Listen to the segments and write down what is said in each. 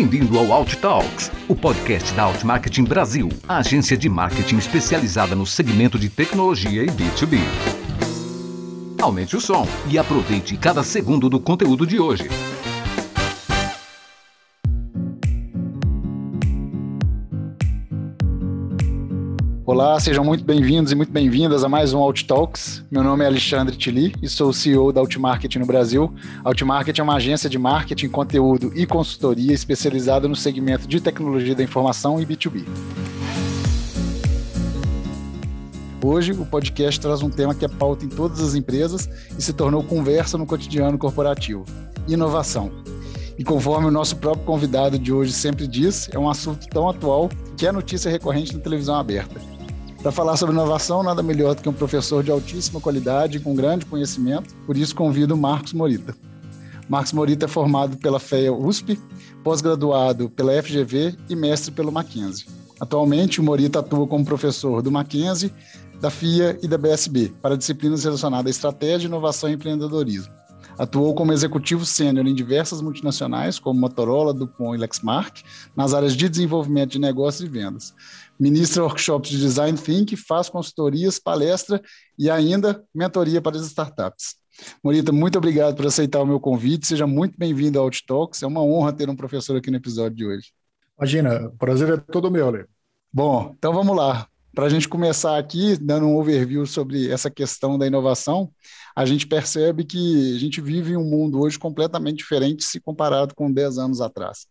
Bem-vindo ao Alt Talks, o podcast da Alt Marketing Brasil, a agência de marketing especializada no segmento de tecnologia e B2B. Aumente o som e aproveite cada segundo do conteúdo de hoje. Olá, sejam muito bem-vindos e muito bem-vindas a mais um Alt Talks. Meu nome é Alexandre Tili e sou o CEO da Outmarket no Brasil. A Outmarket é uma agência de marketing, conteúdo e consultoria especializada no segmento de tecnologia da informação e B2B. Hoje, o podcast traz um tema que é pauta em todas as empresas e se tornou conversa no cotidiano corporativo: inovação. E conforme o nosso próprio convidado de hoje sempre diz, é um assunto tão atual que é notícia recorrente na televisão aberta. Para falar sobre inovação, nada melhor do que um professor de altíssima qualidade e com grande conhecimento, por isso convido Marcos Morita. Marcos Morita é formado pela FEA USP, pós-graduado pela FGV e mestre pelo Mackenzie. Atualmente, o Morita atua como professor do Mackenzie, da FIA e da BSB, para disciplinas relacionadas à estratégia, inovação e empreendedorismo. Atuou como executivo sênior em diversas multinacionais, como Motorola, DuPont e Lexmark, nas áreas de desenvolvimento de negócios e vendas ministra workshops de design thinking, faz consultorias, palestra e ainda mentoria para as startups. Morita, muito obrigado por aceitar o meu convite. Seja muito bem-vindo ao Outtalks. É uma honra ter um professor aqui no episódio de hoje. Imagina, o prazer é todo meu, Lê. Bom, então vamos lá. Para a gente começar aqui, dando um overview sobre essa questão da inovação, a gente percebe que a gente vive em um mundo hoje completamente diferente se comparado com 10 anos atrás.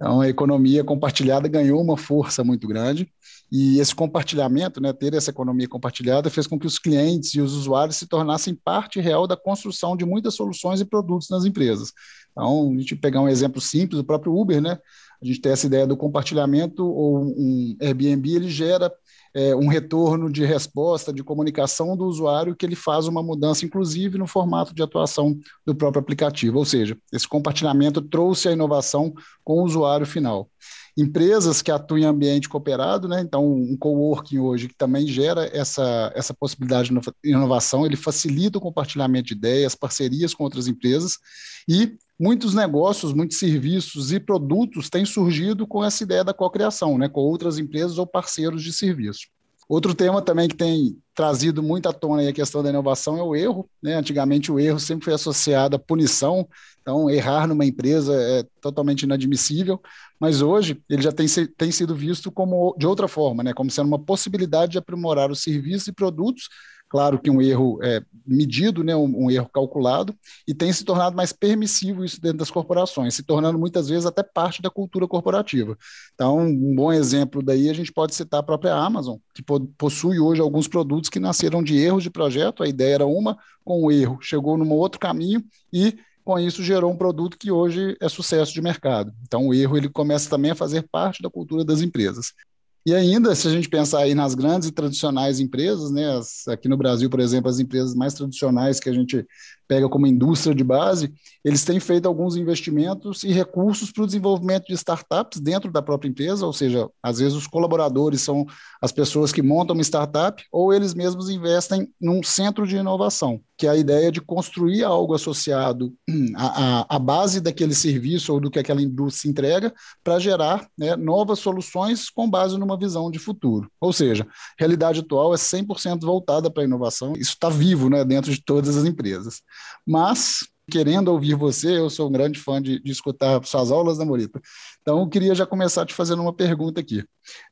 Então, a economia compartilhada ganhou uma força muito grande e esse compartilhamento, né, ter essa economia compartilhada, fez com que os clientes e os usuários se tornassem parte real da construção de muitas soluções e produtos nas empresas. Então, a gente pegar um exemplo simples, o próprio Uber, né? A gente tem essa ideia do compartilhamento ou um Airbnb, ele gera é, um retorno de resposta, de comunicação do usuário, que ele faz uma mudança, inclusive no formato de atuação do próprio aplicativo. Ou seja, esse compartilhamento trouxe a inovação com o usuário final empresas que atuam em ambiente cooperado, né? Então, um coworking hoje que também gera essa, essa possibilidade de inovação, ele facilita o compartilhamento de ideias, parcerias com outras empresas e muitos negócios, muitos serviços e produtos têm surgido com essa ideia da cocriação, né, com outras empresas ou parceiros de serviço. Outro tema também que tem trazido muito à tona a questão da inovação é o erro. Né? Antigamente o erro sempre foi associado à punição, então errar numa empresa é totalmente inadmissível, mas hoje ele já tem, tem sido visto como de outra forma, né? como sendo uma possibilidade de aprimorar os serviços e produtos Claro que um erro é, medido, né, um, um, erro calculado, e tem se tornado mais permissivo isso dentro das corporações, se tornando muitas vezes até parte da cultura corporativa. Então, um bom exemplo daí a gente pode citar a própria Amazon, que possui hoje alguns produtos que nasceram de erros de projeto, a ideia era uma, com o erro chegou num outro caminho e com isso gerou um produto que hoje é sucesso de mercado. Então o erro ele começa também a fazer parte da cultura das empresas. E ainda, se a gente pensar aí nas grandes e tradicionais empresas, né, as, aqui no Brasil, por exemplo, as empresas mais tradicionais que a gente pega como indústria de base, eles têm feito alguns investimentos e recursos para o desenvolvimento de startups dentro da própria empresa, ou seja, às vezes os colaboradores são as pessoas que montam uma startup ou eles mesmos investem num centro de inovação, que é a ideia de construir algo associado à, à base daquele serviço ou do que aquela indústria entrega para gerar né, novas soluções com base numa visão de futuro. Ou seja, a realidade atual é 100% voltada para a inovação, isso está vivo né, dentro de todas as empresas. Mas, querendo ouvir você, eu sou um grande fã de, de escutar suas aulas, né, Morita? Então, eu queria já começar te fazendo uma pergunta aqui.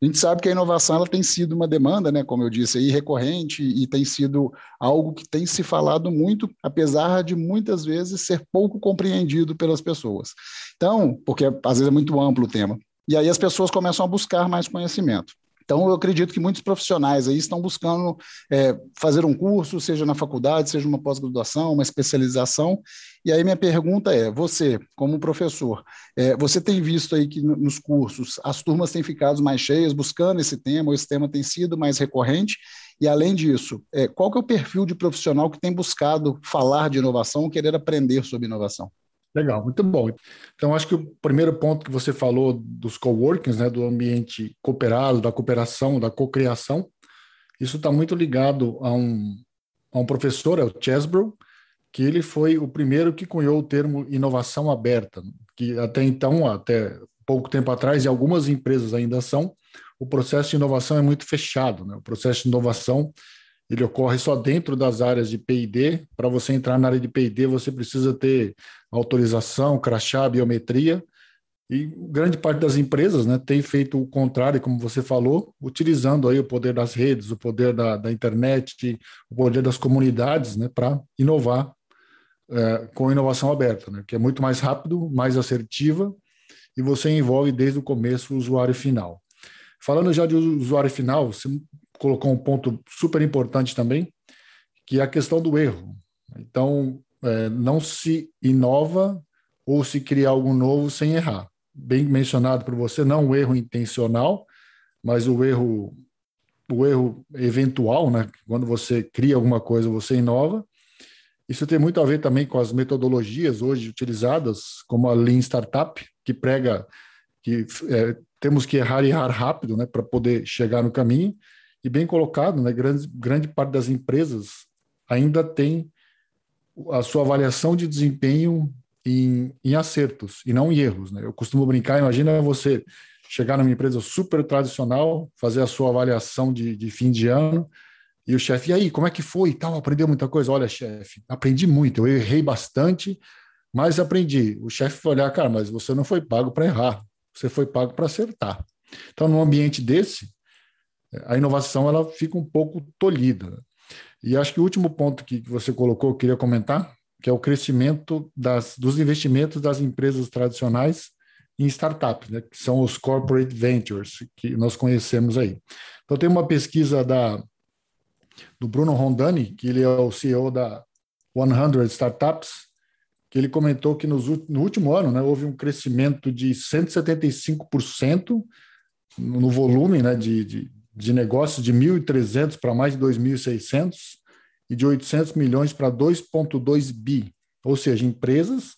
A gente sabe que a inovação ela tem sido uma demanda, né, como eu disse, aí, recorrente e tem sido algo que tem se falado muito, apesar de muitas vezes ser pouco compreendido pelas pessoas. Então, porque às vezes é muito amplo o tema. E aí as pessoas começam a buscar mais conhecimento. Então, eu acredito que muitos profissionais aí estão buscando é, fazer um curso, seja na faculdade, seja uma pós-graduação, uma especialização. E aí minha pergunta é: você, como professor, é, você tem visto aí que nos cursos as turmas têm ficado mais cheias buscando esse tema, ou esse tema tem sido mais recorrente? E além disso, é, qual que é o perfil de profissional que tem buscado falar de inovação, querer aprender sobre inovação? Legal, muito bom. Então, acho que o primeiro ponto que você falou dos coworkings, né, do ambiente cooperado, da cooperação, da cocriação, isso está muito ligado a um, a um professor, é o Chesbrough, que ele foi o primeiro que cunhou o termo inovação aberta, que até então, até pouco tempo atrás, e algumas empresas ainda são, o processo de inovação é muito fechado. Né? O processo de inovação ele ocorre só dentro das áreas de P&D. Para você entrar na área de P&D, você precisa ter autorização, crachá, biometria. E grande parte das empresas né, tem feito o contrário, como você falou, utilizando aí o poder das redes, o poder da, da internet, o poder das comunidades né, para inovar é, com inovação aberta, né, que é muito mais rápido, mais assertiva e você envolve desde o começo o usuário final. Falando já de usuário final, você colocou um ponto super importante também, que é a questão do erro. Então, é, não se inova ou se cria algo novo sem errar. Bem mencionado por você, não o erro intencional, mas o erro o erro eventual, né? Quando você cria alguma coisa, você inova. Isso tem muito a ver também com as metodologias hoje utilizadas, como a Lean Startup, que prega que é, temos que errar e errar rápido, né, para poder chegar no caminho. E bem colocado, né, grande, grande parte das empresas ainda tem a sua avaliação de desempenho em, em acertos e não em erros. Né? Eu costumo brincar, imagina você chegar numa empresa super tradicional, fazer a sua avaliação de, de fim de ano, e o chefe, e aí, como é que foi tal? Aprendeu muita coisa? Olha, chefe, aprendi muito, eu errei bastante, mas aprendi. O chefe vai olhar, cara, mas você não foi pago para errar, você foi pago para acertar. Então, num ambiente desse, a inovação ela fica um pouco tolhida. E acho que o último ponto que você colocou, eu queria comentar, que é o crescimento das, dos investimentos das empresas tradicionais em startups, né, que são os corporate ventures, que nós conhecemos aí. Então, tem uma pesquisa da, do Bruno Rondani, que ele é o CEO da 100 Startups, que ele comentou que nos, no último ano né, houve um crescimento de 175% no volume né, de, de, de negócios, de 1.300 para mais de 2.600 e de 800 milhões para 2,2 bi, ou seja, empresas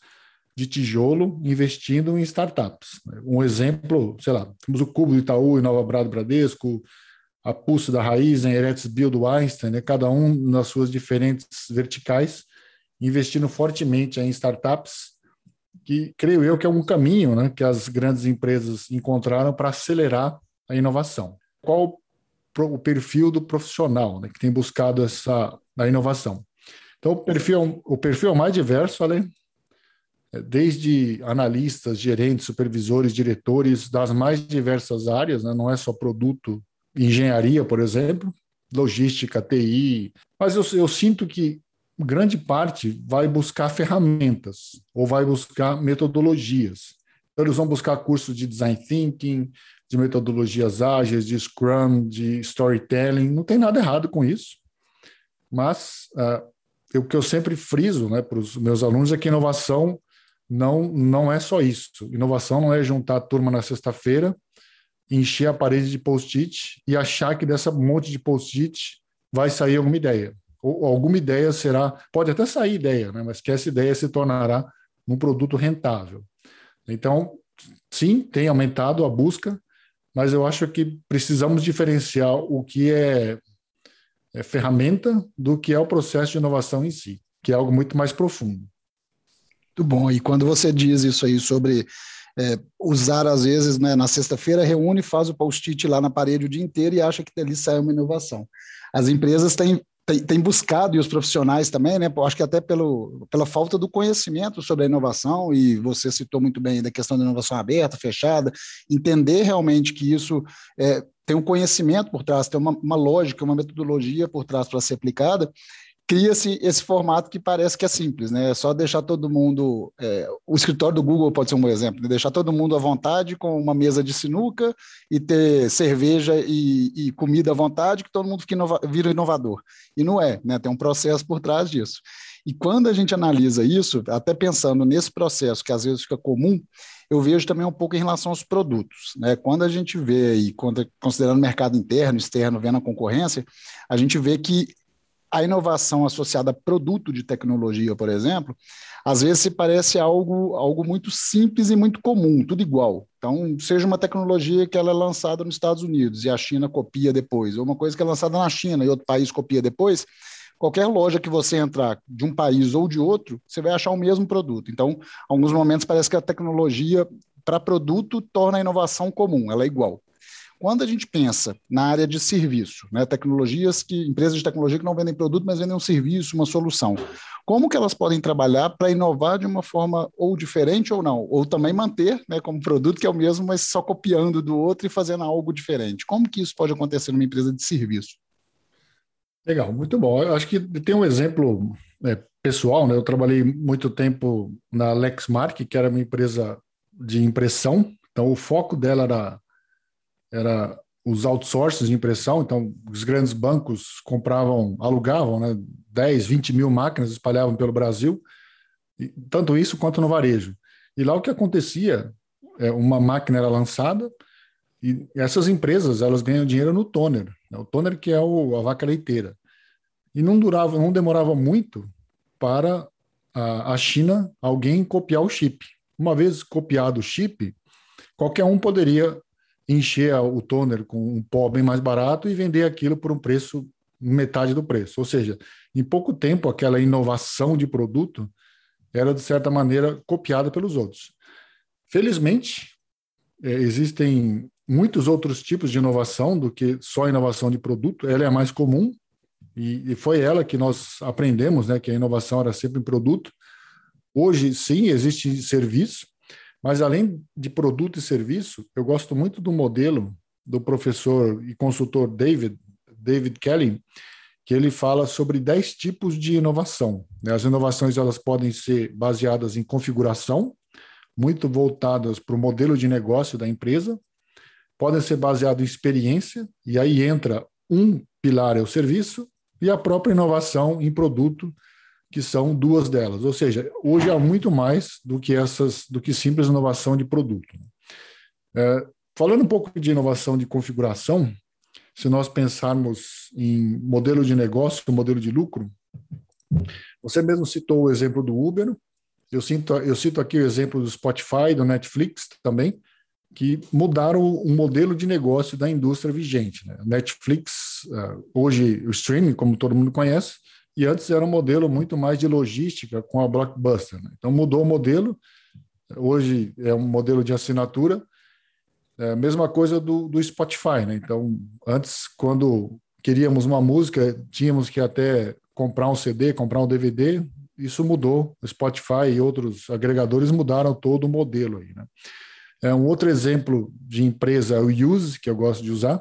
de tijolo investindo em startups. Um exemplo, sei lá, temos o Cubo do Itaú Nova Brado Bradesco, a Pulse da Raizen, Eretz Bill do Einstein, né, cada um nas suas diferentes verticais, investindo fortemente em startups, que creio eu que é um caminho né, que as grandes empresas encontraram para acelerar a inovação. Qual o perfil do profissional né, que tem buscado essa a inovação? Então, o perfil, o perfil mais diverso, além é, desde analistas, gerentes, supervisores, diretores das mais diversas áreas, né, não é só produto, engenharia, por exemplo, logística, TI, mas eu, eu sinto que grande parte vai buscar ferramentas ou vai buscar metodologias. Então, eles vão buscar cursos de design thinking, de metodologias ágeis, de Scrum, de storytelling. Não tem nada errado com isso. Mas uh, o que eu sempre friso né, para os meus alunos é que inovação não, não é só isso. Inovação não é juntar a turma na sexta-feira, encher a parede de post-it e achar que dessa monte de post-it vai sair alguma ideia ou alguma ideia será, pode até sair ideia, né, mas que essa ideia se tornará um produto rentável. Então, sim, tem aumentado a busca, mas eu acho que precisamos diferenciar o que é, é ferramenta do que é o processo de inovação em si, que é algo muito mais profundo. Muito bom. E quando você diz isso aí sobre é, usar, às vezes, né, na sexta-feira, reúne, faz o post-it lá na parede o dia inteiro e acha que dali sai uma inovação. As empresas têm tem, tem, buscado, e os profissionais também, né? Acho que até pelo, pela falta do conhecimento sobre a inovação, e você citou muito bem da questão da inovação aberta, fechada, entender realmente que isso é, tem um conhecimento por trás, tem uma, uma lógica, uma metodologia por trás para ser aplicada, cria-se esse formato que parece que é simples, né? É só deixar todo mundo. É, o escritório do Google pode ser um exemplo, né? deixar todo mundo à vontade com uma mesa de sinuca e ter cerveja e, e comida à vontade, que todo mundo fica inova, vira inovador. E não é, né? Tem um processo por trás disso. E quando a gente analisa isso, até pensando nesse processo que às vezes fica comum, eu vejo também um pouco em relação aos produtos. Né? Quando a gente vê aí, considerando mercado interno, externo, vendo a concorrência, a gente vê que a inovação associada a produto de tecnologia, por exemplo, às vezes se parece algo, algo muito simples e muito comum, tudo igual. Então, seja uma tecnologia que ela é lançada nos Estados Unidos e a China copia depois, ou uma coisa que é lançada na China e outro país copia depois, qualquer loja que você entrar de um país ou de outro, você vai achar o mesmo produto. Então, em alguns momentos parece que a tecnologia para produto torna a inovação comum, ela é igual. Quando a gente pensa na área de serviço, né, tecnologias que empresas de tecnologia que não vendem produto, mas vendem um serviço, uma solução, como que elas podem trabalhar para inovar de uma forma ou diferente ou não, ou também manter, né, como produto que é o mesmo, mas só copiando do outro e fazendo algo diferente? Como que isso pode acontecer numa empresa de serviço? Legal, muito bom. Eu acho que tem um exemplo é, pessoal, né? Eu trabalhei muito tempo na Lexmark, que era uma empresa de impressão. Então, o foco dela era era os outsources de impressão, então os grandes bancos compravam, alugavam né, 10, 20 mil máquinas, espalhavam pelo Brasil, e, tanto isso quanto no varejo. E lá o que acontecia, é, uma máquina era lançada e essas empresas elas ganham dinheiro no toner, né, o toner que é o, a vaca leiteira. E não durava, não demorava muito para a, a China alguém copiar o chip. Uma vez copiado o chip, qualquer um poderia encher o toner com um pó bem mais barato e vender aquilo por um preço metade do preço. Ou seja, em pouco tempo, aquela inovação de produto era, de certa maneira, copiada pelos outros. Felizmente, é, existem muitos outros tipos de inovação do que só inovação de produto. Ela é a mais comum e, foi ela que nós aprendemos, né, que a inovação era sempre em produto. Hoje, sim, existe serviço, mas além de produto e serviço, eu gosto muito do modelo do professor e consultor David, David Kelly, que ele fala sobre 10 tipos de inovação. Né? As inovações elas podem ser baseadas em configuração, muito voltadas para o modelo de negócio da empresa, podem ser baseadas em experiência, e aí entra um pilar é o serviço, e a própria inovação em produto, que são duas delas. Ou seja, hoje há muito mais do que essas, do que simples inovação de produto. É, falando um pouco de inovação de configuração, se nós pensarmos em modelo de negócio, modelo de lucro, você mesmo citou o exemplo do Uber, eu, sinto, eu cito aqui o exemplo do Spotify, do Netflix também, que mudaram o modelo de negócio da indústria vigente. Né? Netflix, é, hoje o streaming, como todo mundo conhece, e antes era um modelo muito mais de logística com a Blockbuster. Né? Então mudou o modelo, hoje é um modelo de assinatura, é a mesma coisa do, do Spotify. Né? Então, antes, quando queríamos uma música, tínhamos que até comprar um CD, comprar um DVD, isso mudou. O Spotify e outros agregadores mudaram todo o modelo. Aí, né? É um outro exemplo de empresa, o Use, que eu gosto de usar,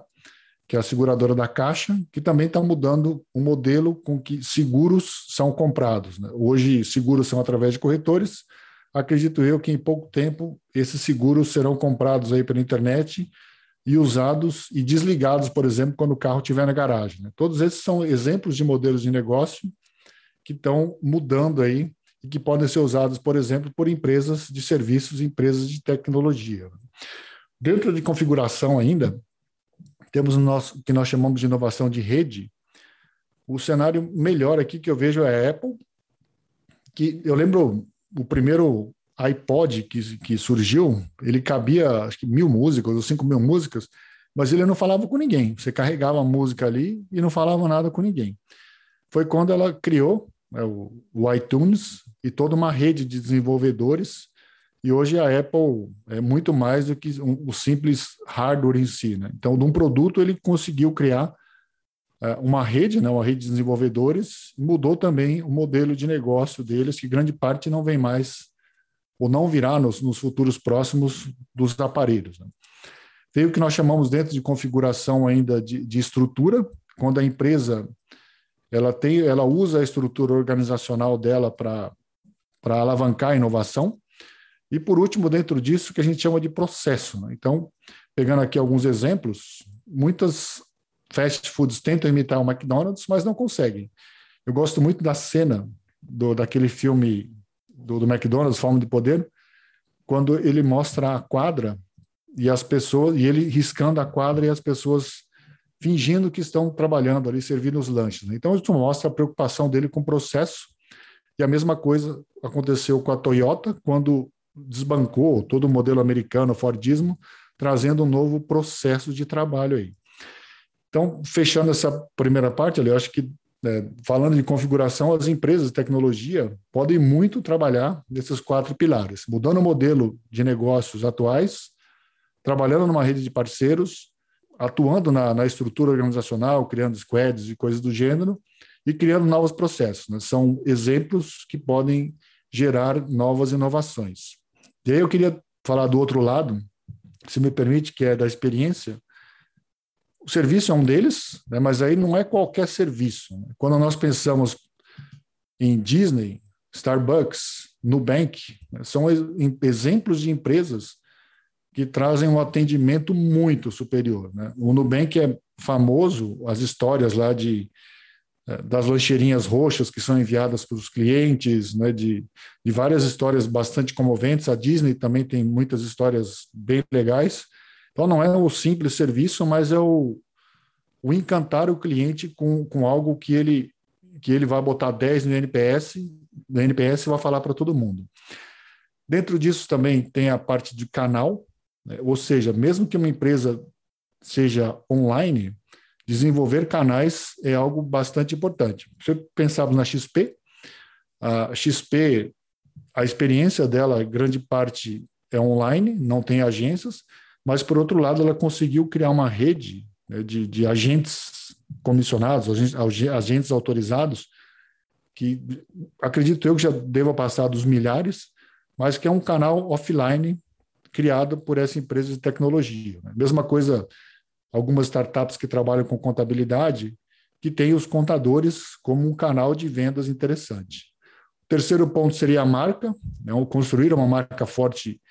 que é a seguradora da Caixa, que também está mudando o modelo com que seguros são comprados. Né? Hoje, seguros são através de corretores. Acredito eu que em pouco tempo esses seguros serão comprados aí pela internet e usados e desligados, por exemplo, quando o carro estiver na garagem. Né? Todos esses são exemplos de modelos de negócio que estão mudando aí e que podem ser usados, por exemplo, por empresas de serviços, empresas de tecnologia. Dentro de configuração ainda, temos o nosso que nós chamamos de inovação de rede. O cenário melhor aqui que eu vejo é a Apple, que eu lembro o primeiro iPod que, que surgiu, ele cabia acho que mil músicas ou cinco mil músicas, mas ele não falava com ninguém. Você carregava a música ali e não falava nada com ninguém. Foi quando ela criou né, o, o iTunes e toda uma rede de desenvolvedores e hoje a Apple é muito mais do que o simples hardware em si. Né? Então, de um produto, ele conseguiu criar é, uma rede, né, uma rede de desenvolvedores, mudou também o modelo de negócio deles, que grande parte não vem mais, ou não virá nos, nos futuros próximos dos aparelhos. Né? Tem o que nós chamamos dentro de configuração ainda de, de estrutura, quando a empresa ela tem, ela usa a estrutura organizacional dela para alavancar a inovação. E, por último, dentro disso, que a gente chama de processo. Né? Então, pegando aqui alguns exemplos, muitas fast foods tentam imitar o McDonald's, mas não conseguem. Eu gosto muito da cena do, daquele filme do, do McDonald's, Fome de Poder, quando ele mostra a quadra e as pessoas, e ele riscando a quadra e as pessoas fingindo que estão trabalhando ali, servindo os lanches. Né? Então, isso mostra a preocupação dele com o processo. E a mesma coisa aconteceu com a Toyota, quando desbancou todo o modelo americano, Fordismo, trazendo um novo processo de trabalho aí. Então, fechando essa primeira parte, eu acho que é, falando de configuração, as empresas de tecnologia podem muito trabalhar nesses quatro pilares, mudando o modelo de negócios atuais, trabalhando numa rede de parceiros, atuando na, na estrutura organizacional, criando squads e coisas do gênero, e criando novos processos. Né? São exemplos que podem gerar novas inovações. E aí eu queria falar do outro lado, se me permite, que é da experiência. O serviço é um deles, né, mas aí não é qualquer serviço. Né? Quando nós pensamos em Disney, Starbucks, Nubank, né, são exemplos de empresas que trazem um atendimento muito superior. Né? O Nubank é famoso, as histórias lá de das lancheirinhas roxas que são enviadas para os clientes, né, de, de várias histórias bastante comoventes. A Disney também tem muitas histórias bem legais. Então, não é o simples serviço, mas é o, o encantar o cliente com, com algo que ele, que ele vai botar 10 no NPS, no NPS vai falar para todo mundo. Dentro disso também tem a parte de canal, né, ou seja, mesmo que uma empresa seja online, desenvolver canais é algo bastante importante. Se pensarmos na XP, a XP, a experiência dela, grande parte é online, não tem agências, mas, por outro lado, ela conseguiu criar uma rede né, de, de agentes comissionados, agentes, agentes autorizados, que acredito eu que já deva passar dos milhares, mas que é um canal offline criado por essa empresa de tecnologia. Né? Mesma coisa algumas startups que trabalham com contabilidade, que têm os contadores como um canal de vendas interessante. O terceiro ponto seria a marca. Né? Construir uma marca forte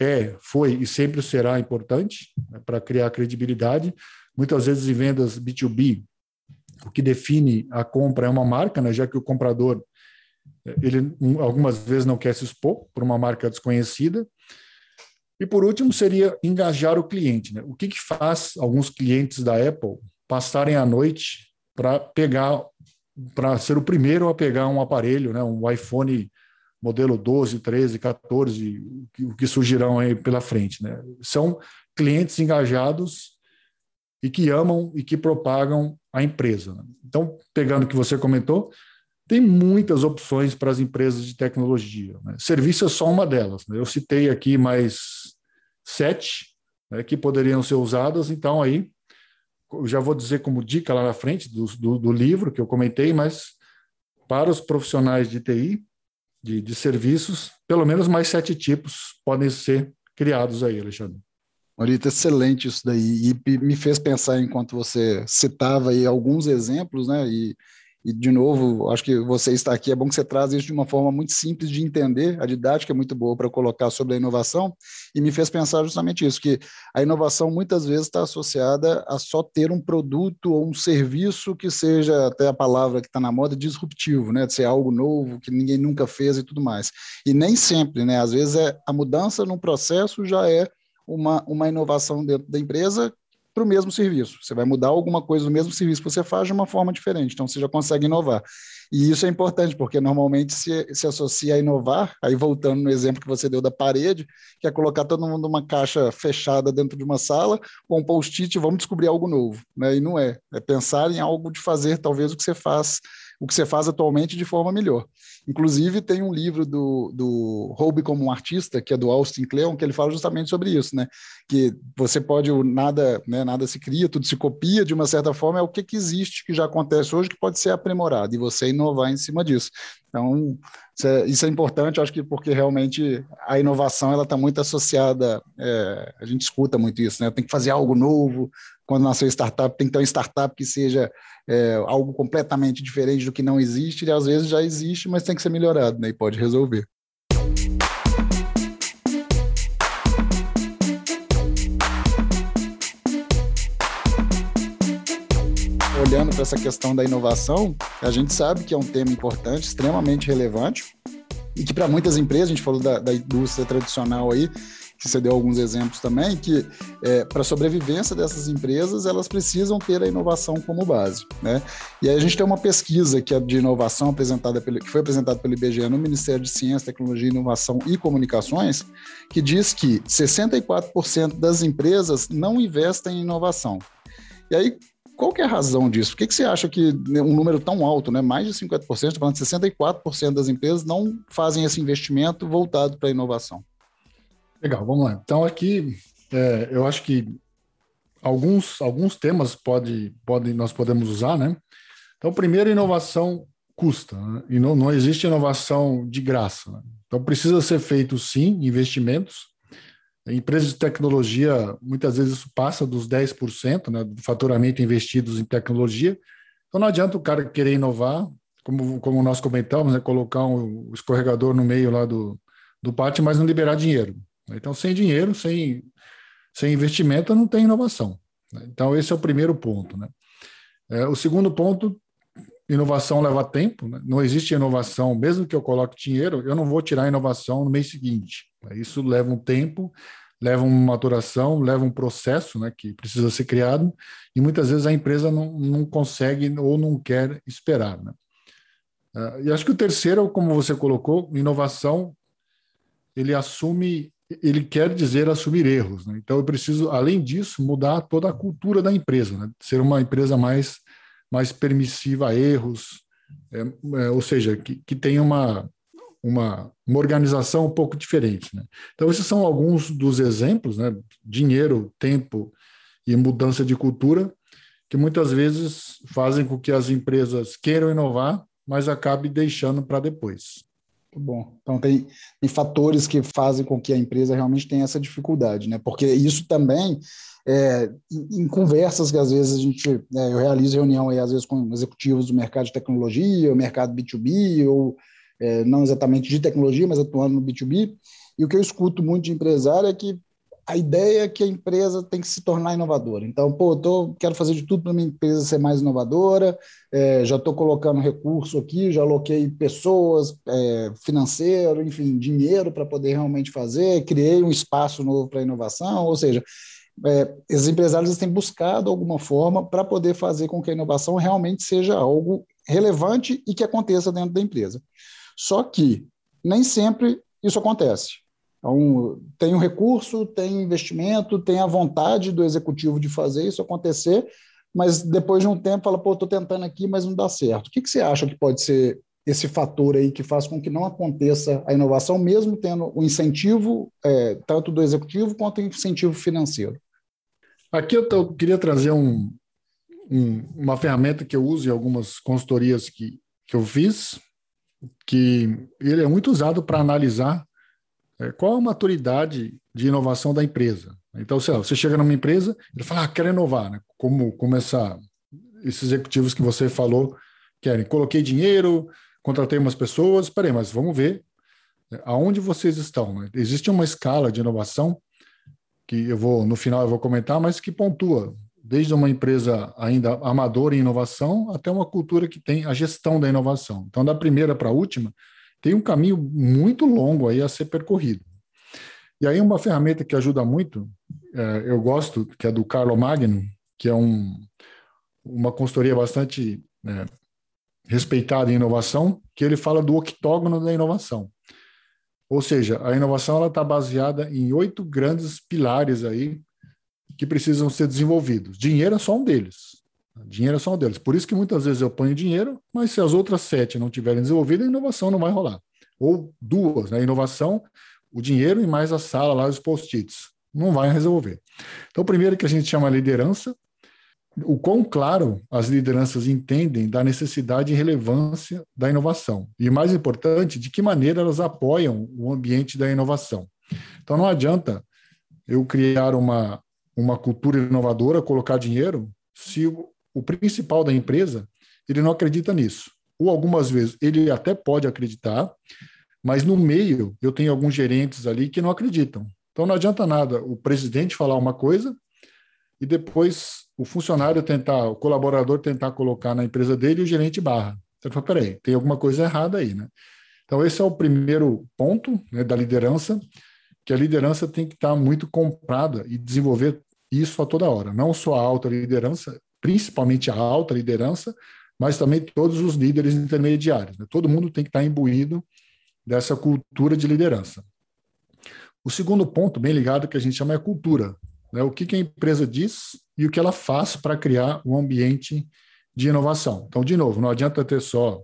é, foi e sempre será importante né? para criar credibilidade. Muitas vezes em vendas B2B, o que define a compra é uma marca, né? já que o comprador ele algumas vezes não quer se expor por uma marca desconhecida. E por último, seria engajar o cliente. Né? O que, que faz alguns clientes da Apple passarem a noite para pegar, para ser o primeiro a pegar um aparelho, né? um iPhone modelo 12, 13, 14, o que surgirão aí pela frente. Né? São clientes engajados e que amam e que propagam a empresa. Né? Então, pegando o que você comentou, tem muitas opções para as empresas de tecnologia. Né? Serviço é só uma delas. Né? Eu citei aqui mais sete né, que poderiam ser usadas, então aí já vou dizer como dica lá na frente do, do, do livro que eu comentei, mas para os profissionais de TI, de, de serviços, pelo menos mais sete tipos podem ser criados aí, Alexandre. Marita, excelente isso daí. E me fez pensar, enquanto você citava aí alguns exemplos, né? E e, de novo, acho que você está aqui, é bom que você traz isso de uma forma muito simples de entender, a didática é muito boa para colocar sobre a inovação, e me fez pensar justamente isso, que a inovação muitas vezes está associada a só ter um produto ou um serviço que seja, até a palavra que está na moda, disruptivo, né? de ser algo novo, que ninguém nunca fez e tudo mais. E nem sempre, né? às vezes é, a mudança no processo já é uma, uma inovação dentro da empresa para o mesmo serviço. Você vai mudar alguma coisa do mesmo serviço que você faz de uma forma diferente, então você já consegue inovar. E isso é importante, porque normalmente se, se associa a inovar, aí voltando no exemplo que você deu da parede, que é colocar todo mundo numa caixa fechada dentro de uma sala, com um post-it, vamos descobrir algo novo. Né? E não é. É pensar em algo de fazer, talvez, o que você faz o que você faz atualmente de forma melhor. Inclusive, tem um livro do, do Roube como um Artista, que é do Austin Kleon, que ele fala justamente sobre isso, né? Que você pode, nada, né, nada se cria, tudo se copia, de uma certa forma, é o que, que existe, que já acontece hoje, que pode ser aprimorado, e você inovar em cima disso. Então, isso é, isso é importante, acho que porque realmente a inovação ela está muito associada, é, a gente escuta muito isso, né? Tem que fazer algo novo, quando nasceu startup, tem que ter uma startup que seja é, algo completamente diferente do que não existe, e às vezes já existe, mas tem que ser melhorado, né? E pode resolver. Olhando para essa questão da inovação, a gente sabe que é um tema importante, extremamente relevante, e que para muitas empresas, a gente falou da, da indústria tradicional aí, que você deu alguns exemplos também, que é, para a sobrevivência dessas empresas, elas precisam ter a inovação como base. Né? E aí a gente tem uma pesquisa que é de inovação apresentada pelo, que foi apresentada pelo IBGE no Ministério de Ciência, Tecnologia, Inovação e Comunicações, que diz que 64% das empresas não investem em inovação. E aí, qual é a razão disso? Por que, que você acha que um número tão alto, né, mais de 50%, falando de 64% das empresas não fazem esse investimento voltado para a inovação? Legal, vamos lá. Então, aqui, é, eu acho que alguns, alguns temas pode, pode, nós podemos usar, né? Então, primeiro, inovação custa, né? e não, não existe inovação de graça. Né? Então, precisa ser feito, sim, investimentos, Empresas de tecnologia, muitas vezes isso passa dos 10% né, do faturamento investidos em tecnologia. Então não adianta o cara querer inovar, como, como nós comentamos, né, colocar um escorregador no meio lá do, do pátio, mas não liberar dinheiro. Então, sem dinheiro, sem, sem investimento, não tem inovação. Né. Então, esse é o primeiro ponto. Né? É, o segundo ponto, inovação leva tempo, né? não existe inovação, mesmo que eu coloque dinheiro, eu não vou tirar a inovação no mês seguinte. Isso leva um tempo, leva uma maturação, leva um processo né, que precisa ser criado, e muitas vezes a empresa não, não consegue ou não quer esperar. Né? Uh, e acho que o terceiro, como você colocou, inovação, ele assume, ele quer dizer assumir erros. Né? Então eu preciso, além disso, mudar toda a cultura da empresa, né? ser uma empresa mais, mais permissiva a erros, é, é, ou seja, que, que tenha uma, uma, uma organização um pouco diferente. Né? Então, esses são alguns dos exemplos, né? dinheiro, tempo e mudança de cultura, que muitas vezes fazem com que as empresas queiram inovar, mas acabe deixando para depois. Bom. Então, tem, tem fatores que fazem com que a empresa realmente tenha essa dificuldade, né? porque isso também é, em, em, conversas que às vezes a gente, né, eu realizo reunião aí, às vezes com executivos do mercado de tecnologia, mercado B2B, ou é, não exatamente de tecnologia, mas atuando no B2B. E o que eu escuto muito de empresário é que a ideia é que a empresa tem que se tornar inovadora. Então, pô, eu tô, quero fazer de tudo para minha empresa ser mais inovadora, é, já estou colocando recurso aqui, já aloquei pessoas, é, financeiro, enfim, dinheiro para poder realmente fazer, criei um espaço novo para inovação, ou seja, é, os empresários têm buscado alguma forma para poder fazer com que a inovação realmente seja algo relevante e que aconteça dentro da empresa. Só que nem sempre isso acontece. Então, tem o um recurso, tem investimento, tem a vontade do executivo de fazer isso acontecer, mas depois de um tempo fala, pô, estou tentando aqui, mas não dá certo. O que, que você acha que pode ser esse fator aí que faz com que não aconteça a inovação, mesmo tendo o incentivo é, tanto do executivo quanto o incentivo financeiro? Aqui eu, queria trazer um, um, uma ferramenta que eu uso em algumas consultorias que, que eu fiz, que ele é muito usado para analisar qual a maturidade de inovação da empresa. Então, sei lá, você chega numa empresa, ele fala, ah, quero inovar, né? Como, como essa, esses executivos que você falou querem. Coloquei dinheiro, contratei umas pessoas, peraí, mas vamos ver né, aonde vocês estão. Né? Existe uma escala de inovação que eu vou, no final eu vou comentar, mas que pontua desde uma empresa ainda amadora em inovação até uma cultura que tem a gestão da inovação. Então, da primeira para a última, tem um caminho muito longo aí a ser percorrido. E aí uma ferramenta que ajuda muito, é, eu gosto, que é do Carlo Magno, que é um, uma consultoria bastante é, respeitada em inovação, que ele fala do octógono da inovação. Ou seja, a inovação está baseada em oito grandes pilares aí que precisam ser desenvolvidos. Dinheiro é só um deles. Dinheiro é só um deles. Por isso que muitas vezes eu ponho dinheiro, mas se as outras sete não tiverem desenvolvido, a inovação não vai rolar. Ou duas, né? Inovação, o dinheiro e mais a sala lá, os post-its. Não vai resolver. Então, primeiro que a gente chama liderança, o quão claro as lideranças entendem da necessidade e relevância da inovação. E mais importante, de que maneira elas apoiam o ambiente da inovação. Então, não adianta eu criar uma, uma cultura inovadora, colocar dinheiro, se o, principal da empresa ele não acredita nisso. Ou algumas vezes ele até pode acreditar, mas no meio eu tenho alguns gerentes ali que não acreditam. Então não adianta nada o presidente falar uma coisa e depois o funcionário tentar, o colaborador tentar colocar na empresa dele e o gerente barra. Você fala, peraí, tem alguma coisa errada aí, né? Então esse é o primeiro ponto né, da liderança, que a liderança tem que estar muito comprada e desenvolver isso a toda hora, não só a alta liderança, principalmente a alta liderança, mas também todos os líderes intermediários. Né? Todo mundo tem que estar imbuído dessa cultura de liderança. O segundo ponto, bem ligado, que a gente chama é cultura. né, o que, que a empresa diz e o que ela faz para criar um ambiente de inovação. Então, de novo, não adianta ter só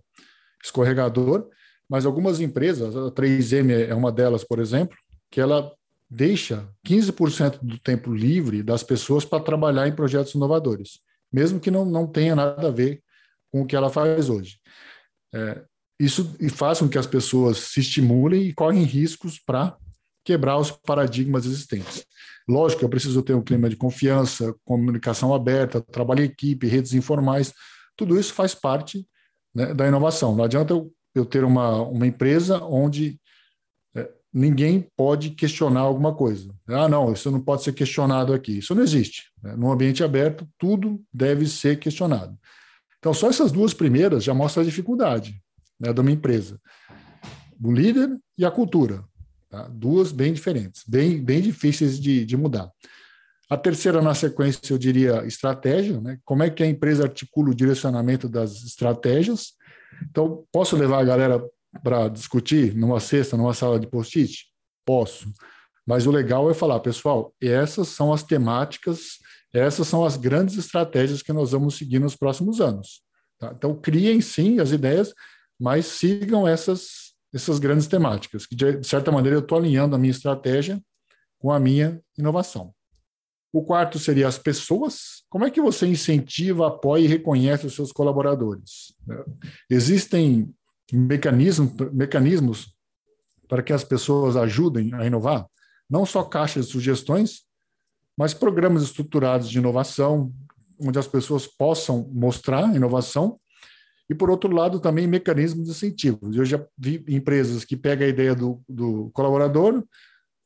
escorregador, mas algumas empresas, a 3M é uma delas, por exemplo, que ela deixa 15% do tempo livre das pessoas para trabalhar em projetos inovadores, mesmo que não, não tenha nada a ver com o que ela faz hoje. É, isso faz com que as pessoas se estimulem e correm riscos para quebrar os paradigmas existentes. Lógico, eu preciso ter um clima de confiança, comunicação aberta, trabalho em equipe, redes informais, tudo isso faz parte né, da inovação. Não adianta eu, eu ter uma, uma empresa onde ninguém pode questionar alguma coisa. Ah, não, isso não pode ser questionado aqui. Isso não existe. Né? No ambiente aberto, tudo deve ser questionado. Então, só essas duas primeiras já mostram a dificuldade né, de uma empresa. O líder e a cultura. Tá? Duas bem diferentes, bem, bem difíceis de, de mudar. A terceira, na sequência, eu diria estratégia, né? como é que a empresa articula o direcionamento das estratégias. Então, posso levar a galera para discutir numa sexta, numa sala de post-it? Posso. Mas o legal é falar, pessoal, essas são as temáticas, essas são as grandes estratégias que nós vamos seguir nos próximos anos. Tá? Então, criem sim as ideias, mas sigam essas essas grandes temáticas, que de certa maneira eu estou alinhando a minha estratégia com a minha inovação. O quarto seria as pessoas. Como é que você incentiva, apoia e reconhece os seus colaboradores? Existem mecanismos, mecanismos para que as pessoas ajudem a inovar, não só caixas de sugestões, mas programas estruturados de inovação, onde as pessoas possam mostrar inovação e, por outro lado, também mecanismos de incentivos. Eu já vi empresas que pegam a ideia do, do colaborador,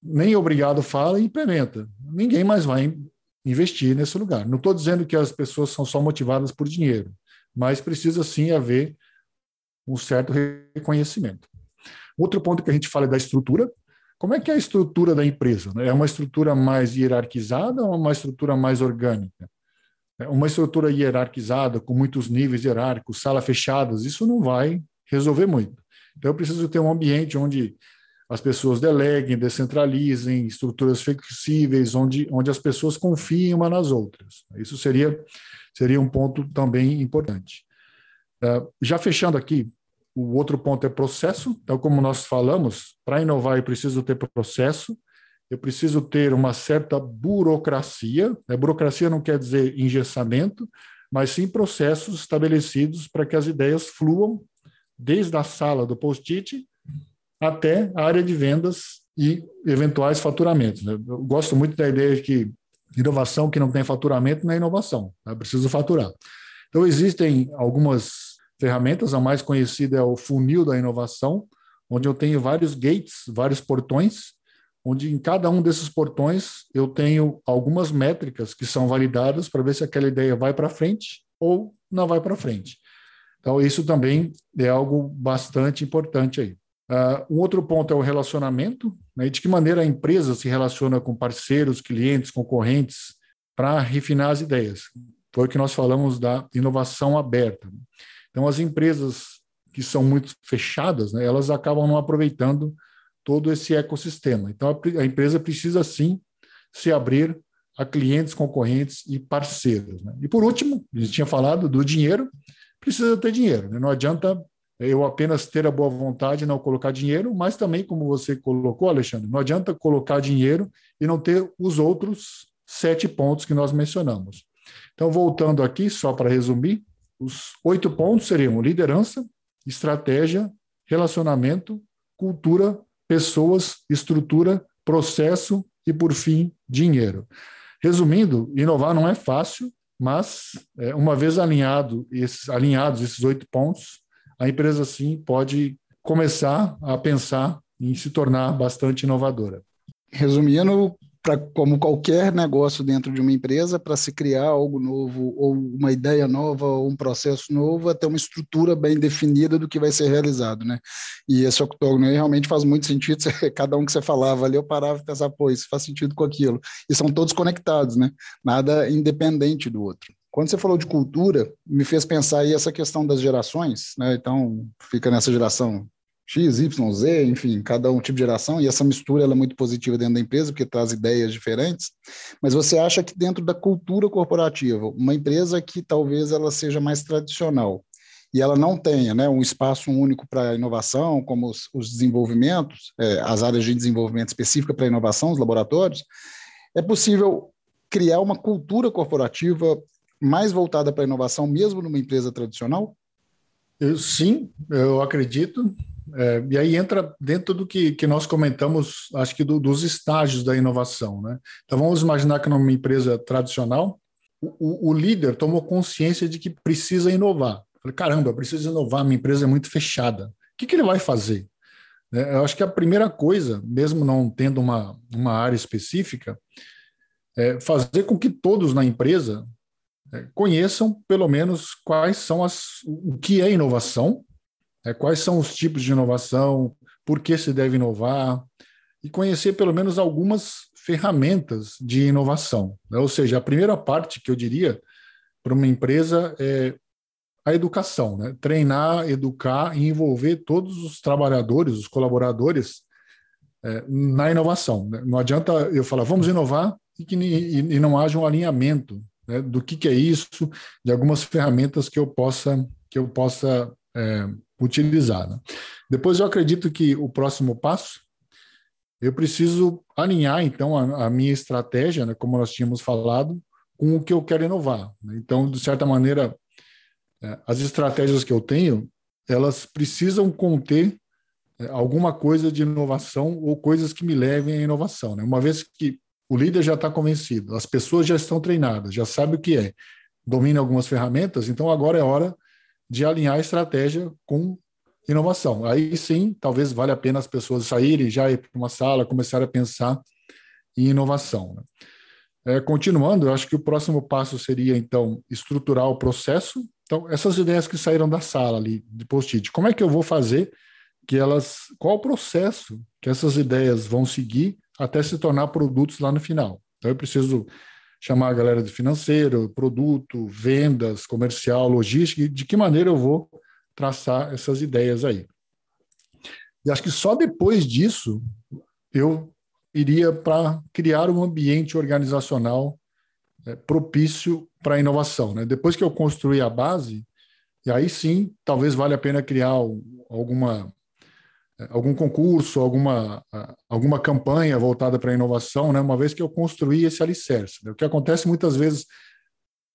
nem obrigado fala e implementa. Ninguém mais vai investir nesse lugar. Não estou dizendo que as pessoas são só motivadas por dinheiro, mas precisa sim haver um certo reconhecimento. Outro ponto que a gente fala é da estrutura. Como é que é a estrutura da empresa? É uma estrutura mais hierarquizada ou uma estrutura mais orgânica? É, uma estrutura hierarquizada, com muitos níveis hierárquicos, salas fechadas, isso não vai resolver muito. Então, eu preciso ter um ambiente onde as pessoas deleguem, descentralizem, estruturas flexíveis, onde, onde as pessoas confiem uma nas outras. Isso seria, seria um ponto também importante. Uh, já fechando aqui, o outro ponto é processo. Então, como nós falamos, para inovar eu preciso ter processo, eu preciso ter uma certa burocracia. A burocracia não quer dizer engessamento, mas sim processos estabelecidos para que as ideias fluam desde a sala do post-it até a área de vendas e eventuais faturamentos. Né? Eu gosto muito da ideia de que inovação que não tem faturamento não é inovação, né? preciso faturar. Então, existem algumas ferramentas, a mais conhecida é o funil da inovação, onde eu tenho vários gates, vários portões, onde em cada um desses portões eu tenho algumas métricas que são validadas para ver se aquela ideia vai para frente ou não vai para frente. Então, isso também é algo bastante importante aí. Uh, um outro ponto é o relacionamento, né, de que maneira a empresa se relaciona com parceiros, clientes, concorrentes, para refinar as ideias. Foi o que nós falamos da inovação aberta. Então, as empresas que são muito fechadas, né, elas acabam não aproveitando todo esse ecossistema. Então, a, a empresa precisa, sim, se abrir a clientes, concorrentes e parceiros. Né? E, por último, a gente tinha falado do dinheiro, precisa ter dinheiro. Né? Não adianta eu apenas ter a boa vontade e não colocar dinheiro, mas também, como você colocou, Alexandre, não adianta colocar dinheiro e não ter os outros sete pontos que nós mencionamos. Então, voltando aqui, só para resumir, os oito pontos seriam liderança, estratégia, relacionamento, cultura pessoas, estrutura, processo e, por fim, dinheiro. Resumindo, inovar não é fácil, mas é, uma vez alinhado esses, alinhados esses oito pontos, a empresa sim pode começar a pensar em se tornar bastante inovadora. Resumindo, como qualquer negócio dentro de uma empresa, para se criar algo novo, ou uma ideia nova, ou um processo novo, até uma estrutura bem definida do que vai ser realizado, né? E esse octógono aí realmente faz muito sentido, cada um que você falava ali, eu parava e pensava, pô, isso faz sentido com aquilo. E são todos conectados, né? Nada independente do outro. Quando você falou de cultura, me fez pensar aí essa questão das gerações, né? Então, fica nessa geração X, Y, Z, enfim, cada um tipo de geração, e essa mistura ela é muito positiva dentro da empresa, porque traz ideias diferentes, mas você acha que dentro da cultura corporativa, uma empresa que talvez ela seja mais tradicional, e ela não tenha né, um espaço único para inovação, como os, os desenvolvimentos, é, as áreas de desenvolvimento específica para inovação, os laboratórios, é possível criar uma cultura corporativa mais voltada para a inovação, mesmo numa empresa tradicional? Eu, sim, eu acredito. É, e aí entra dentro do que, que nós comentamos, acho que do, dos estágios da inovação. Né? Então vamos imaginar que numa empresa tradicional, o, o, líder tomou consciência de que precisa inovar. Falei, caramba, preciso inovar, minha empresa é muito fechada. O que, que ele vai fazer? É, eu acho que a primeira coisa, mesmo não tendo uma, uma área específica, é fazer com que todos na empresa é, conheçam pelo menos quais são as o que é inovação, é, quais são os tipos de inovação, por que se deve inovar e conhecer pelo menos algumas ferramentas de inovação. Né? Ou seja, a primeira parte que eu diria para uma empresa é a educação, né? treinar, educar e envolver todos os trabalhadores, os colaboradores é, na inovação. Né? Não adianta eu falar vamos inovar e que e, e não haja um alinhamento né, do que, que, é isso, de algumas ferramentas que eu possa que eu possa é, utilizar. Né? Depois eu acredito que o próximo passo eu preciso alinhar então a, a minha estratégia, né, como nós tínhamos falado, com o que eu quero inovar. Né? Então, de certa maneira, é, as estratégias que eu tenho, elas precisam conter é, alguma coisa de inovação ou coisas que me levem à inovação. Né? Uma vez que o líder já está convencido, as pessoas já estão treinadas, já sabe o que é, domina algumas ferramentas, então agora é hora de alinhar a estratégia com inovação. Aí sim, talvez valha a pena as pessoas saírem, já ir para uma sala, começar a pensar em inovação. Né? É, continuando, eu acho que o próximo passo seria, então, estruturar o processo. Então, essas ideias que saíram da sala ali, de post-it, como é que eu vou fazer que elas, qual o processo que essas ideias vão seguir até se tornar produtos lá no final. Então eu preciso chamar a galera de financeiro, produto, vendas, comercial, logística, de que maneira eu vou traçar essas ideias aí. E acho que só depois disso eu iria para criar um ambiente organizacional é, propício para a inovação. Né? Depois que eu construir a base, e aí sim, talvez valha a pena criar alguma algum concurso, alguma, alguma campanha voltada para a inovação, né? uma vez que eu construí esse alicerce. Né? O que acontece muitas vezes,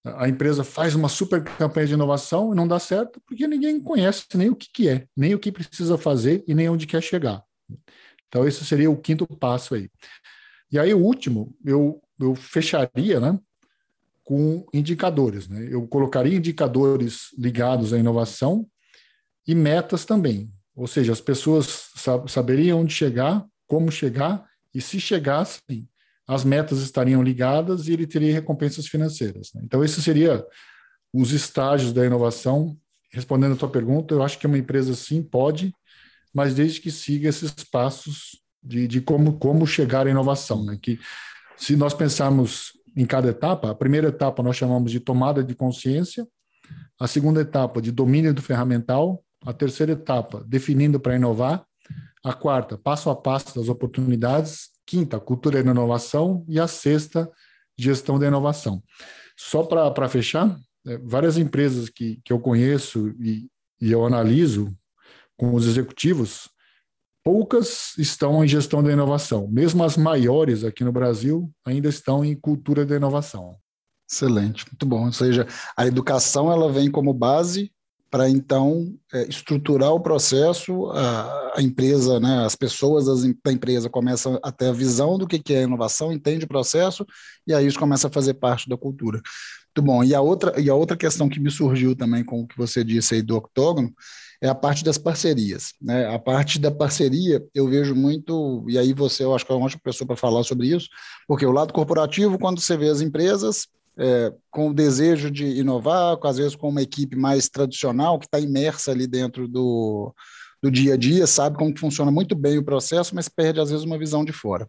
a empresa faz uma super campanha de inovação e não dá certo porque ninguém conhece nem o que, que é, nem o que precisa fazer e nem onde quer chegar. Então, esse seria o quinto passo aí. E aí, o último, eu, eu fecharia né, com indicadores. Né? Eu colocaria indicadores ligados à inovação e metas também. Ou seja, as pessoas saberiam onde chegar, como chegar, e se chegassem, as metas estariam ligadas e ele teria recompensas financeiras. Né? Então, esses seriam os estágios da inovação. Respondendo a tua pergunta, eu acho que uma empresa sim pode, mas desde que siga esses passos de, de como, como chegar à inovação. Né? Que, se nós pensarmos em cada etapa, a primeira etapa nós chamamos de tomada de consciência, a segunda etapa de domínio do ferramental, a terceira etapa, definindo para inovar. A quarta, passo a passo das oportunidades. Quinta, cultura da inovação. E a sexta, gestão da inovação. Só para fechar, é, várias empresas que, que eu conheço e, e eu analiso com os executivos, poucas estão em gestão da inovação. Mesmo as maiores aqui no Brasil ainda estão em cultura da inovação. Excelente, muito bom. Ou seja, a educação ela vem como base para então é, estruturar o processo, a, a empresa, né, as pessoas das, da empresa começam a ter a visão do que, que é inovação, entende o processo, e aí isso começa a fazer parte da cultura. Muito bom. E a outra, e a outra questão que me surgiu também com o que você disse aí do octógono é a parte das parcerias. Né? A parte da parceria eu vejo muito, e aí você eu acho que é uma ótima pessoa para falar sobre isso, porque o lado corporativo, quando você vê as empresas, é, com o desejo de inovar, às vezes com uma equipe mais tradicional, que está imersa ali dentro do, do dia a dia, sabe como funciona muito bem o processo, mas perde às vezes uma visão de fora.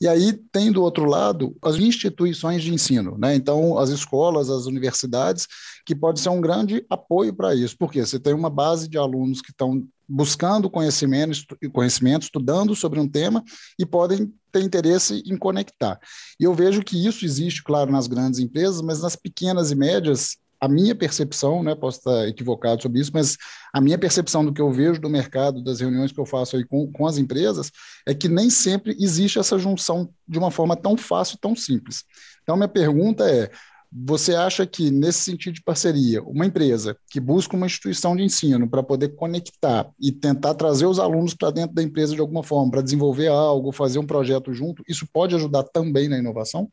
E aí tem do outro lado as instituições de ensino, né? Então as escolas, as universidades, que pode ser um grande apoio para isso, porque você tem uma base de alunos que estão buscando conhecimento, conhecimento, estudando sobre um tema e podem ter interesse em conectar. E eu vejo que isso existe, claro, nas grandes empresas, mas nas pequenas e médias, a minha percepção, né, posso estar equivocado sobre isso, mas a minha percepção do que eu vejo do mercado, das reuniões que eu faço aí com, com as empresas, é que nem sempre existe essa junção de uma forma tão fácil, tão simples. Então, minha pergunta é: você acha que, nesse sentido de parceria, uma empresa que busca uma instituição de ensino para poder conectar e tentar trazer os alunos para dentro da empresa de alguma forma, para desenvolver algo, fazer um projeto junto, isso pode ajudar também na inovação?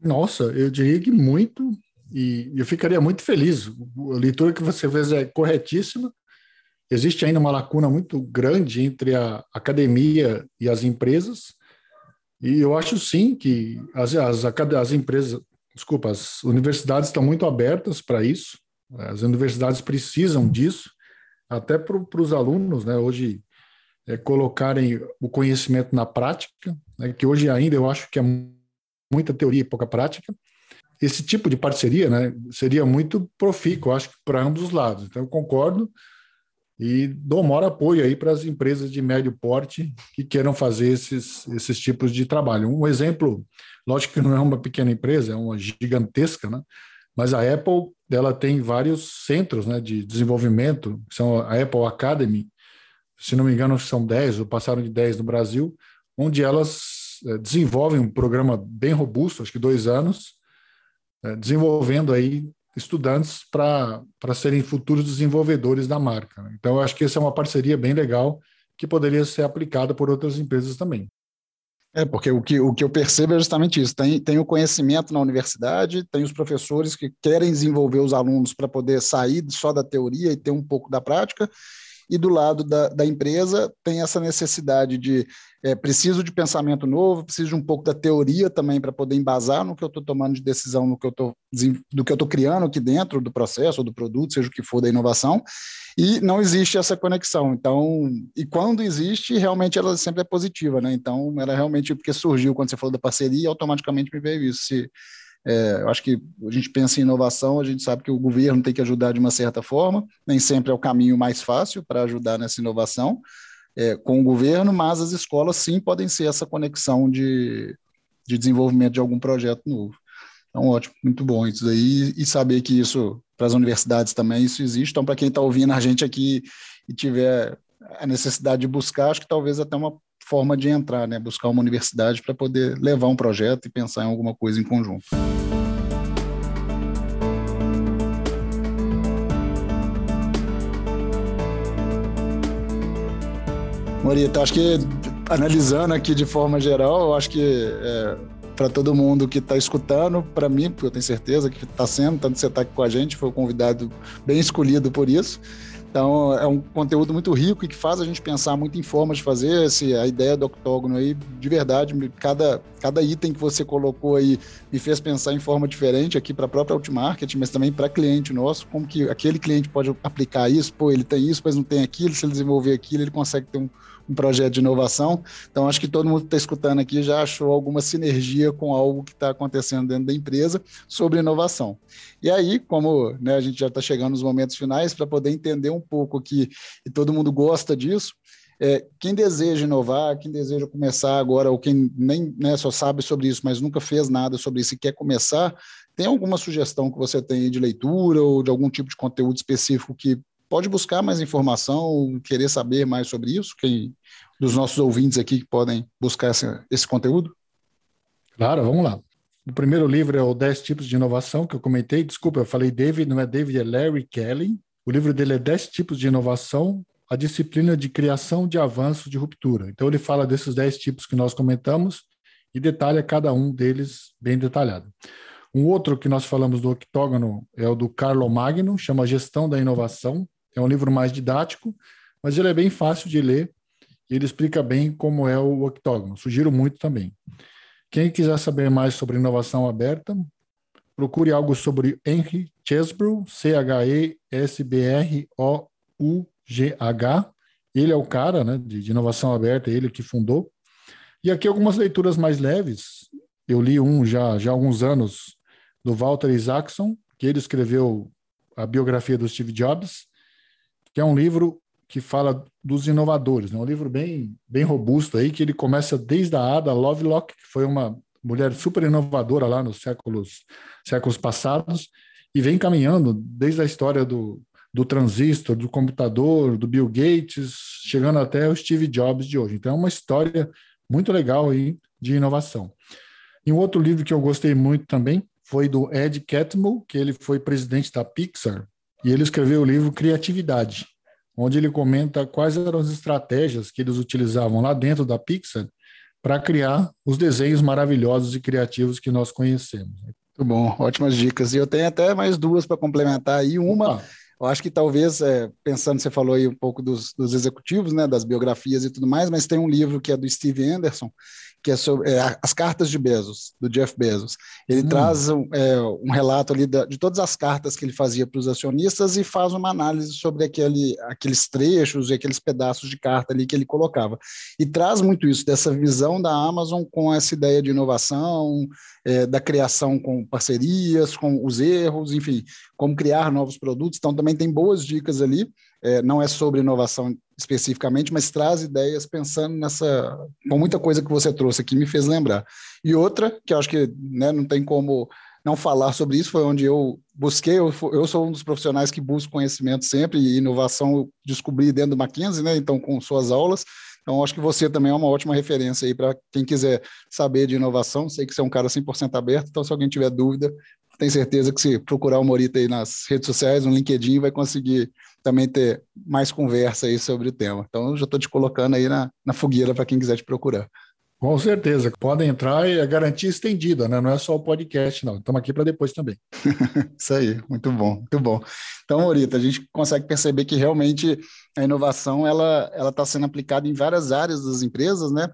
Nossa, eu diria que muito, e eu ficaria muito feliz. A leitura que você fez é corretíssima. Existe ainda uma lacuna muito grande entre a academia e as empresas, e eu acho sim que as, as, as empresas desculpa, as universidades estão muito abertas para isso, as universidades precisam disso, até para os alunos, né, hoje, é, colocarem o conhecimento na prática, né, que hoje ainda eu acho que é muita teoria e pouca prática. Esse tipo de parceria né, seria muito profícuo, acho que para ambos os lados. Então, eu concordo e dou maior apoio aí para as empresas de médio porte que queiram fazer esses, esses tipos de trabalho. Um exemplo Lógico que não é uma pequena empresa, é uma gigantesca, né? Mas a Apple, ela tem vários centros né, de desenvolvimento, que são a Apple Academy, se não me engano são 10, ou passaram de 10 no Brasil, onde elas é, desenvolvem um programa bem robusto, acho que dois anos, é, desenvolvendo aí estudantes para serem futuros desenvolvedores da marca. Né? Então, eu acho que essa é uma parceria bem legal que poderia ser aplicada por outras empresas também. É, porque o que, o que eu percebo é justamente isso. Tem, tem o conhecimento na universidade, tem os professores que querem desenvolver os alunos para poder sair só da teoria e ter um pouco da prática, e do lado da, da empresa tem essa necessidade de é, preciso de pensamento novo, preciso de um pouco da teoria também para poder embasar no que eu estou tomando de decisão, no que eu estou do que eu estou criando aqui dentro do processo ou do produto, seja o que for da inovação, e não existe essa conexão. Então, e quando existe, realmente ela sempre é positiva, né? Então, ela realmente porque surgiu quando você falou da parceria, automaticamente me veio isso. Se é, eu acho que a gente pensa em inovação, a gente sabe que o governo tem que ajudar de uma certa forma, nem sempre é o caminho mais fácil para ajudar nessa inovação é, com o governo, mas as escolas sim podem ser essa conexão de, de desenvolvimento de algum projeto novo. Então, ótimo, muito bom isso aí, e saber que isso, para as universidades também, isso existe. Então, para quem está ouvindo a gente aqui e tiver a necessidade de buscar, acho que talvez até uma forma de entrar, né? Buscar uma universidade para poder levar um projeto e pensar em alguma coisa em conjunto. Morita, acho que analisando aqui de forma geral, acho que é, para todo mundo que está escutando, para mim, porque eu tenho certeza que está sendo, tanto você está aqui com a gente, foi um convidado bem escolhido por isso. Então, é um conteúdo muito rico e que faz a gente pensar muito em formas de fazer. Esse, a ideia do octógono aí, de verdade, cada, cada item que você colocou aí me fez pensar em forma diferente aqui para a própria Outmarket, mas também para cliente nosso, como que aquele cliente pode aplicar isso, pô, ele tem isso, mas não tem aquilo, se ele desenvolver aquilo, ele consegue ter um, um projeto de inovação. Então, acho que todo mundo que está escutando aqui já achou alguma sinergia com algo que está acontecendo dentro da empresa sobre inovação. E aí, como né, a gente já está chegando nos momentos finais, para poder entender um pouco aqui, e todo mundo gosta disso, é, quem deseja inovar, quem deseja começar agora, ou quem nem né, só sabe sobre isso, mas nunca fez nada sobre isso e quer começar, tem alguma sugestão que você tem de leitura ou de algum tipo de conteúdo específico que pode buscar mais informação, querer saber mais sobre isso, quem dos nossos ouvintes aqui que podem buscar esse, esse conteúdo? Claro, vamos lá. O primeiro livro é o 10 tipos de inovação que eu comentei. Desculpa, eu falei David, não é David, é Larry Kelly. O livro dele é 10 tipos de inovação, a disciplina de criação, de avanço, de ruptura. Então ele fala desses 10 tipos que nós comentamos e detalha cada um deles bem detalhado. Um outro que nós falamos do octógono é o do Carlo Magno, chama Gestão da Inovação. É um livro mais didático, mas ele é bem fácil de ler e ele explica bem como é o octógono. Sugiro muito também. Quem quiser saber mais sobre inovação aberta, procure algo sobre Henry Chesbrough, C-H-E-S-B-R-O-U-G-H. Ele é o cara né, de, de inovação aberta, ele que fundou. E aqui algumas leituras mais leves. Eu li um já, já há alguns anos do Walter Isaacson, que ele escreveu a biografia do Steve Jobs, que é um livro que fala dos inovadores, né? um livro bem, bem robusto aí, que ele começa desde a Ada Lovelock, que foi uma mulher super inovadora lá nos séculos, séculos passados, e vem caminhando desde a história do, do transistor, do computador, do Bill Gates, chegando até o Steve Jobs de hoje. Então é uma história muito legal aí de inovação. E um outro livro que eu gostei muito também foi do Ed Catmull, que ele foi presidente da Pixar, e ele escreveu o livro Criatividade, onde ele comenta quais eram as estratégias que eles utilizavam lá dentro da Pixar para criar os desenhos maravilhosos e criativos que nós conhecemos. Muito bom, ótimas dicas. E eu tenho até mais duas para complementar aí. Uma, Opa. eu acho que talvez, é, pensando, você falou aí um pouco dos, dos, executivos, né, das biografias e tudo mais, mas tem um livro que é do Steve Anderson, que é sobre é, as cartas de Bezos, do Jeff Bezos. Ele hum. traz um, é, um, relato ali da, de todas as cartas que ele fazia para os acionistas e faz uma análise sobre aquele, aqueles trechos e aqueles pedaços de carta ali que ele colocava. E traz muito isso, dessa visão da Amazon com essa ideia de inovação, é, da criação com parcerias, com os erros, enfim, como criar novos produtos. Então, também tem boas dicas ali. É, não é sobre inovação especificamente, mas traz ideias pensando nessa. com muita coisa que você trouxe aqui, me fez lembrar. E outra, que eu acho que né, não tem como não falar sobre isso, foi onde eu busquei. Eu, eu sou um dos profissionais que busca conhecimento sempre, e inovação eu descobri dentro do Mackenzie, né, então, com suas aulas. Então, acho que você também é uma ótima referência aí para quem quiser saber de inovação. Sei que você é um cara 100% aberto, então, se alguém tiver dúvida, tenho certeza que se procurar o Morita aí nas redes sociais, no LinkedIn, vai conseguir também ter mais conversa aí sobre o tema. Então, já estou te colocando aí na, na fogueira para quem quiser te procurar. Com certeza, podem entrar e a garantia estendida, né? Não é só o podcast, não. Estamos aqui para depois também. Isso aí, muito bom, muito bom. Então, Morita, a gente consegue perceber que realmente a inovação ela ela está sendo aplicada em várias áreas das empresas, né?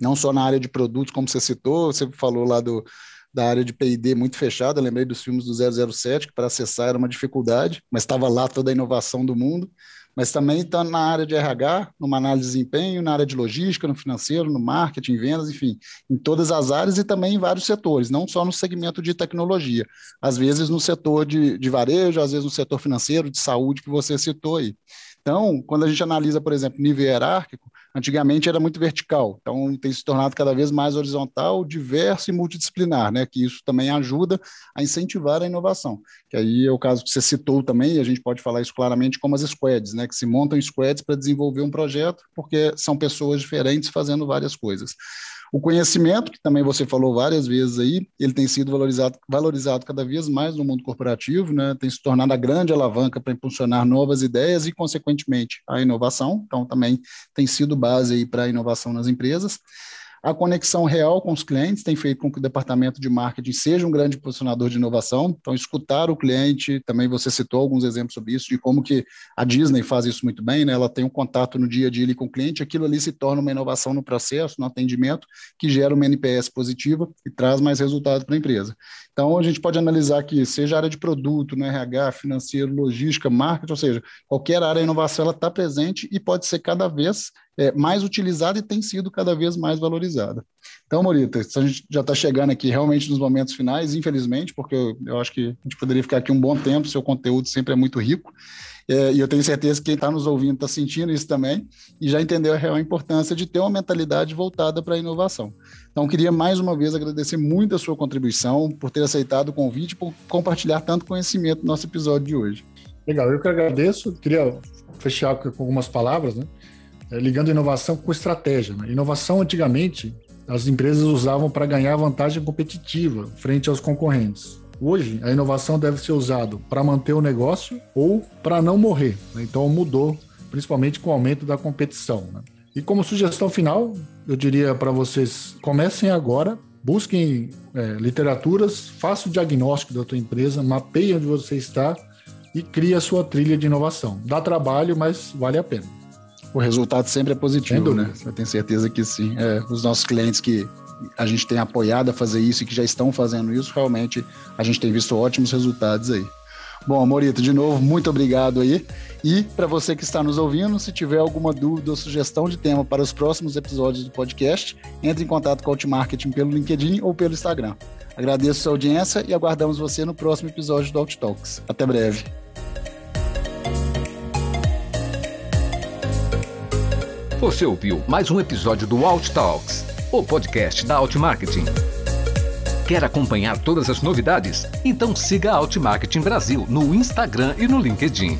Não só na área de produtos, como você citou, você falou lá do da área de P&D muito fechada, lembrei dos filmes do 007, que para acessar era uma dificuldade, mas estava lá toda a inovação do mundo, mas também está na área de RH, numa análise de desempenho, na área de logística, no financeiro, no marketing, vendas, enfim, em todas as áreas e também em vários setores, não só no segmento de tecnologia, às vezes no setor de, de varejo, às vezes no setor financeiro, de saúde, que você citou aí. Então, quando a gente analisa, por exemplo, nível hierárquico, Antigamente era muito vertical, então tem se tornado cada vez mais horizontal, diverso e multidisciplinar, né? Que isso também ajuda a incentivar a inovação. Que aí é o caso que você citou também, e a gente pode falar isso claramente como as squads, né? Que se montam squads para desenvolver um projeto, porque são pessoas diferentes fazendo várias coisas. O conhecimento, que também você falou várias vezes aí, ele tem sido valorizado, valorizado cada vez mais no mundo corporativo, né? tem se tornado a grande alavanca para impulsionar novas ideias e, consequentemente, a inovação. Então, também tem sido base para a inovação nas empresas. A conexão real com os clientes tem feito com que o departamento de marketing seja um grande posicionador de inovação. Então, escutar o cliente, também você citou alguns exemplos sobre isso, de como que a Disney faz isso muito bem, né? Ela tem um contato no dia a dia com o cliente, aquilo ali se torna uma inovação no processo, no atendimento, que gera uma NPS positiva e traz mais resultado para a empresa. Então, a gente pode analisar que seja área de produto, no RH, financeiro, logística, marketing, ou seja, qualquer área de inovação ela está presente e pode ser cada vez é, mais utilizada e tem sido cada vez mais valorizada. Então, Morita, a gente já está chegando aqui realmente nos momentos finais, infelizmente, porque eu, eu, acho que a gente poderia ficar aqui um bom tempo, seu conteúdo sempre é muito rico, é, e eu tenho certeza que quem está nos ouvindo está sentindo isso também, e já entendeu a real importância de ter uma mentalidade voltada para a inovação. Então, queria mais uma vez agradecer muito a sua contribuição, por ter aceitado o convite, por compartilhar tanto conhecimento no nosso episódio de hoje. Legal, eu que agradeço, queria fechar com algumas palavras, né? é, ligando inovação com estratégia. Né? Inovação, antigamente, as empresas usavam para ganhar vantagem competitiva frente aos concorrentes. Hoje, a inovação deve ser usada para manter o negócio ou para não morrer. Né? Então, mudou, principalmente com o aumento da competição. Né? E como sugestão final, eu diria para vocês: comecem agora, busquem é, literaturas, faça o diagnóstico da tua empresa, mapeie onde você está e crie a sua trilha de inovação. Dá trabalho, mas vale a pena o resultado sempre é positivo, né? Eu tenho certeza que sim. É, os nossos clientes que a gente tem apoiado a fazer isso e que já estão fazendo isso, realmente a gente tem visto ótimos resultados aí. Bom, Morito, de novo, muito obrigado aí. E para você que está nos ouvindo, se tiver alguma dúvida ou sugestão de tema para os próximos episódios do podcast, entre em contato com o Outmarketing pelo LinkedIn ou pelo Instagram. Agradeço sua audiência e aguardamos você no próximo episódio do Outtalks. Até breve. Você ouviu mais um episódio do Out Talks, o podcast da Out Marketing. Quer acompanhar todas as novidades? Então siga a Out Marketing Brasil no Instagram e no LinkedIn.